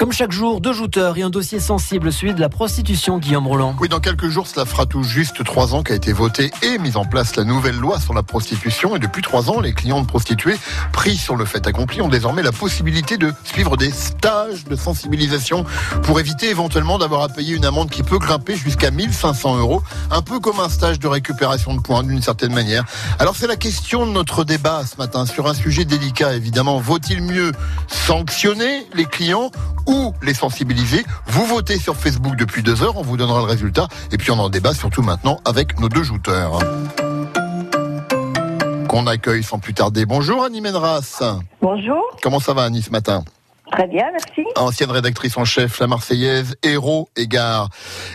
Comme chaque jour, deux jouteurs et un dossier sensible, celui de la prostitution, Guillaume Roland. Oui, dans quelques jours, cela fera tout juste trois ans qu'a été votée et mise en place la nouvelle loi sur la prostitution. Et depuis trois ans, les clients de prostituées pris sur le fait accompli ont désormais la possibilité de suivre des stages de sensibilisation pour éviter éventuellement d'avoir à payer une amende qui peut grimper jusqu'à 1500 euros. Un peu comme un stage de récupération de points d'une certaine manière. Alors c'est la question de notre débat ce matin sur un sujet délicat évidemment. Vaut-il mieux sanctionner les clients ou les sensibiliser. Vous votez sur Facebook depuis deux heures, on vous donnera le résultat. Et puis on en débat surtout maintenant avec nos deux jouteurs. Qu'on accueille sans plus tarder. Bonjour Annie Menras. Bonjour. Comment ça va Annie ce matin? Très bien, merci. Ancienne rédactrice en chef, la Marseillaise, Héros et Gare.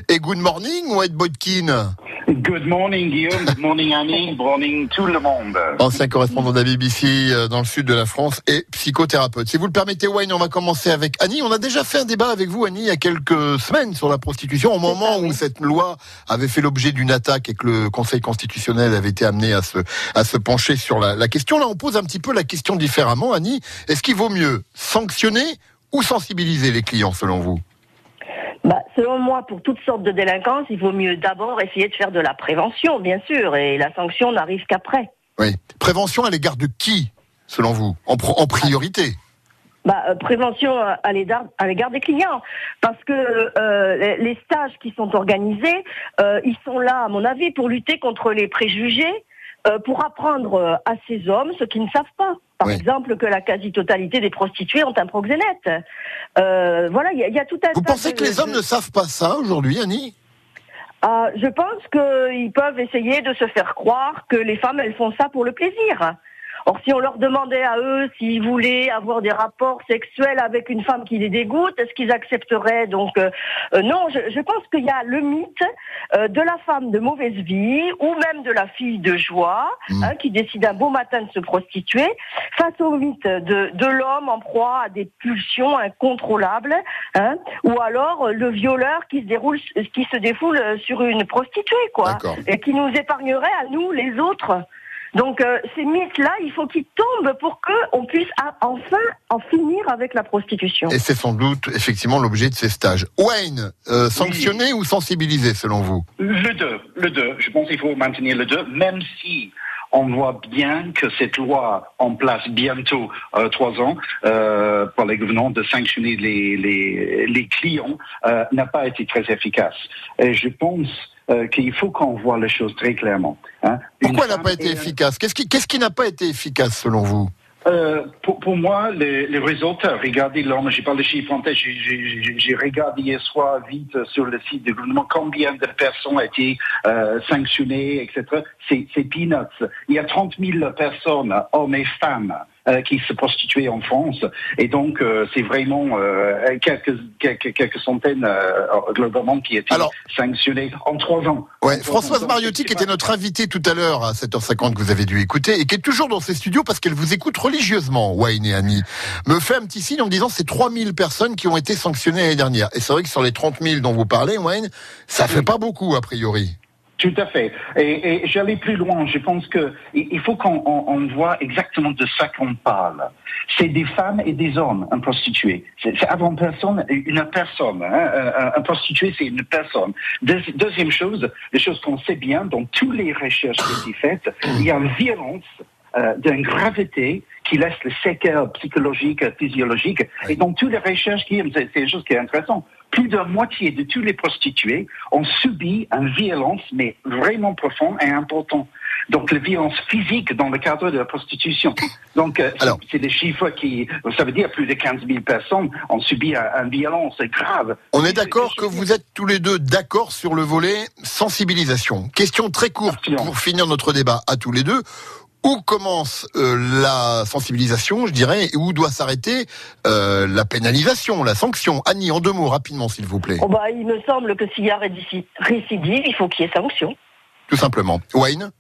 Et good morning, White Bodkin Good morning Guillaume, good morning Annie, good morning tout le monde. Ancien correspondant de la BBC euh, dans le sud de la France et psychothérapeute. Si vous le permettez Wayne, on va commencer avec Annie. On a déjà fait un débat avec vous Annie il y a quelques semaines sur la prostitution au moment où cette loi avait fait l'objet d'une attaque et que le Conseil constitutionnel avait été amené à se, à se pencher sur la, la question. Là on pose un petit peu la question différemment Annie. Est-ce qu'il vaut mieux sanctionner ou sensibiliser les clients selon vous bah, selon moi, pour toutes sortes de délinquances, il vaut mieux d'abord essayer de faire de la prévention, bien sûr, et la sanction n'arrive qu'après. Oui. Prévention à l'égard de qui, selon vous, en, en priorité bah, euh, prévention à l'égard des clients, parce que euh, les stages qui sont organisés, euh, ils sont là, à mon avis, pour lutter contre les préjugés, euh, pour apprendre euh, à ces hommes ce qu'ils ne savent pas. Par exemple, que la quasi-totalité des prostituées ont un proxénète. Euh, voilà, il y, a tout un. Vous pensez que les hommes ne savent pas ça aujourd'hui, Annie? Ah, Je pense qu'ils peuvent essayer de se faire croire que les femmes, elles font ça pour le plaisir. Or, si on leur demandait à eux s'ils voulaient avoir des rapports sexuels avec une femme qui les dégoûte, est-ce qu'ils accepteraient Donc, euh, euh, non, je, je, pense qu'il y a le mythe euh, de la femme de mauvaise vie ou même de la fille de joie mmh. hein, qui décide un beau matin de se prostituer face au mythe de, de l'homme en proie à des pulsions incontrôlables hein, ou alors le violeur qui se déroule, qui se défoule sur une prostituée, quoi, et qui nous épargnerait à nous les autres. Donc euh, ces mythes-là, il faut qu'ils tombent pour qu'on puisse enfin en finir avec la prostitution. Et c'est sans doute effectivement l'objet de ces stages. Wayne, euh, sanctionner ou sensibiliser selon vous? Le deux, le deux. Je pense qu'il faut maintenir le deux, même si on voit bien que cette loi en place bientôt euh, trois ans euh, par les gouvernements de sanctionner les, les, les clients euh, n'a pas été très efficace. Et je pense qu'il faut qu'on voit les choses très clairement. Hein. Pourquoi elle n'a pas été efficace? Qu'est-ce qui, qu'est-ce qui n'a pas été efficace selon vous? Euh, pour, moi, les, les, résultats, regardez, l'homme, j'ai pas les chiffres en j'ai regardé hier soir vite sur le site du gouvernement combien de personnes ont été euh, sanctionnées, etc. C'est peanuts. Il y a 30 000 personnes, hommes et femmes, qui se prostituaient en France. Et donc, euh, c'est vraiment euh, quelques, quelques, quelques, centaines globalement qui étaient Alors, sanctionnés en trois ans. Ouais, Françoise Mariotti, qui était notre invitée tout à l'heure à 7h50 que vous avez dû écouter et qui est toujours dans ses studios parce qu'elle vous écoute religieusement, Wayne et Annie, me fait un petit signe en me disant c'est 3000 personnes qui ont été sanctionnées l'année dernière. Et c'est vrai que sur les 30 000 dont vous parlez, Wayne, ça fait pas beaucoup a priori. Tout à fait. Et, et j'allais plus loin. Je pense que il faut qu'on on, voit exactement de ça qu'on parle. C'est des femmes et des hommes, un prostitué. C'est avant personne, une personne. Hein. Un, prostitué, c'est une personne. deuxième chose, les choses qu'on sait bien dans toutes les recherches qui sont faites, il y a une violence euh, d'une gravité qui laisse le séquelles psychologique, physiologique. Et dans toutes les recherches qui, c'est une chose qui est intéressante, plus de la moitié de tous les prostituées ont subi une violence, mais vraiment profonde et importante. Donc, la violence physique dans le cadre de la prostitution. Donc, euh, c'est des chiffres qui, ça veut dire plus de 15 000 personnes ont subi une violence grave. On est d'accord que vous êtes tous les deux d'accord sur le volet sensibilisation. Question très courte pour finir notre débat à tous les deux où commence euh, la sensibilisation, je dirais, et où doit s'arrêter euh, la pénalisation, la sanction? Annie, en deux mots, rapidement, s'il vous plaît. Oh bah, il me semble que s'il y a récidive, il faut qu'il y ait sanction. Tout simplement. Wayne?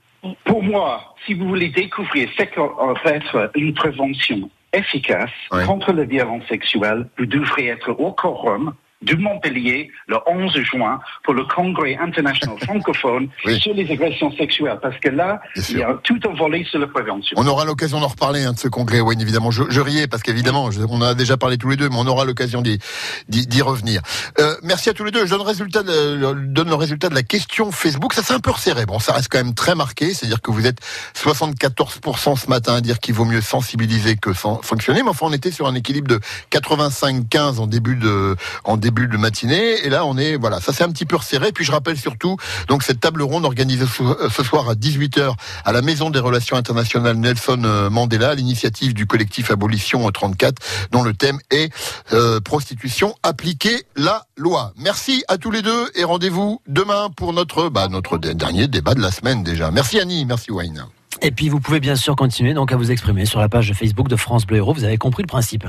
Pour moi, si vous voulez découvrir ce qu'est être une prévention efficace contre la violence sexuelle, vous devrez être au quorum de Montpellier le 11 juin pour le congrès international francophone Oui. sur les agressions sexuelles. Parce que là, il y a tout un volet sur la prévention. On aura l'occasion d'en reparler hein, de ce congrès, Wayne, évidemment. Je, je riais parce qu'évidemment, on a déjà parlé tous les deux, mais on aura l'occasion d'y revenir. Euh, merci à tous les deux. Je donne, le résultat de, le- donne le résultat de la question Facebook. Ça s'est un peu resserré. Bon, ça reste quand même très marqué. C'est-à-dire que vous êtes 74% ce matin à dire qu'il vaut mieux sensibiliser que sanctionner. Mais enfin, on était sur un équilibre de 85-15 en début de, en début de matinée. Et là, on est, voilà, ça s'est un petit peu resserré. Puis je rappelle surtout, donc, cette table ronde organisée ce, euh, soir à 18h à la Maison des Relations Internationales Nelson euh, Mandela, à l'initiative du collectif Abolition 34, dont le thème est euh, prostitution appliquer la loi. Merci à tous les deux et rendez-vous demain pour notre bah, notre dernier débat de la semaine déjà. Merci Annie, merci Wayne. Et puis vous pouvez bien sûr continuer donc à vous exprimer sur la page Facebook de France Bleu Héros. Vous avez compris le principe.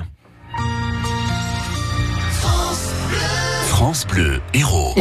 Bleu Héros.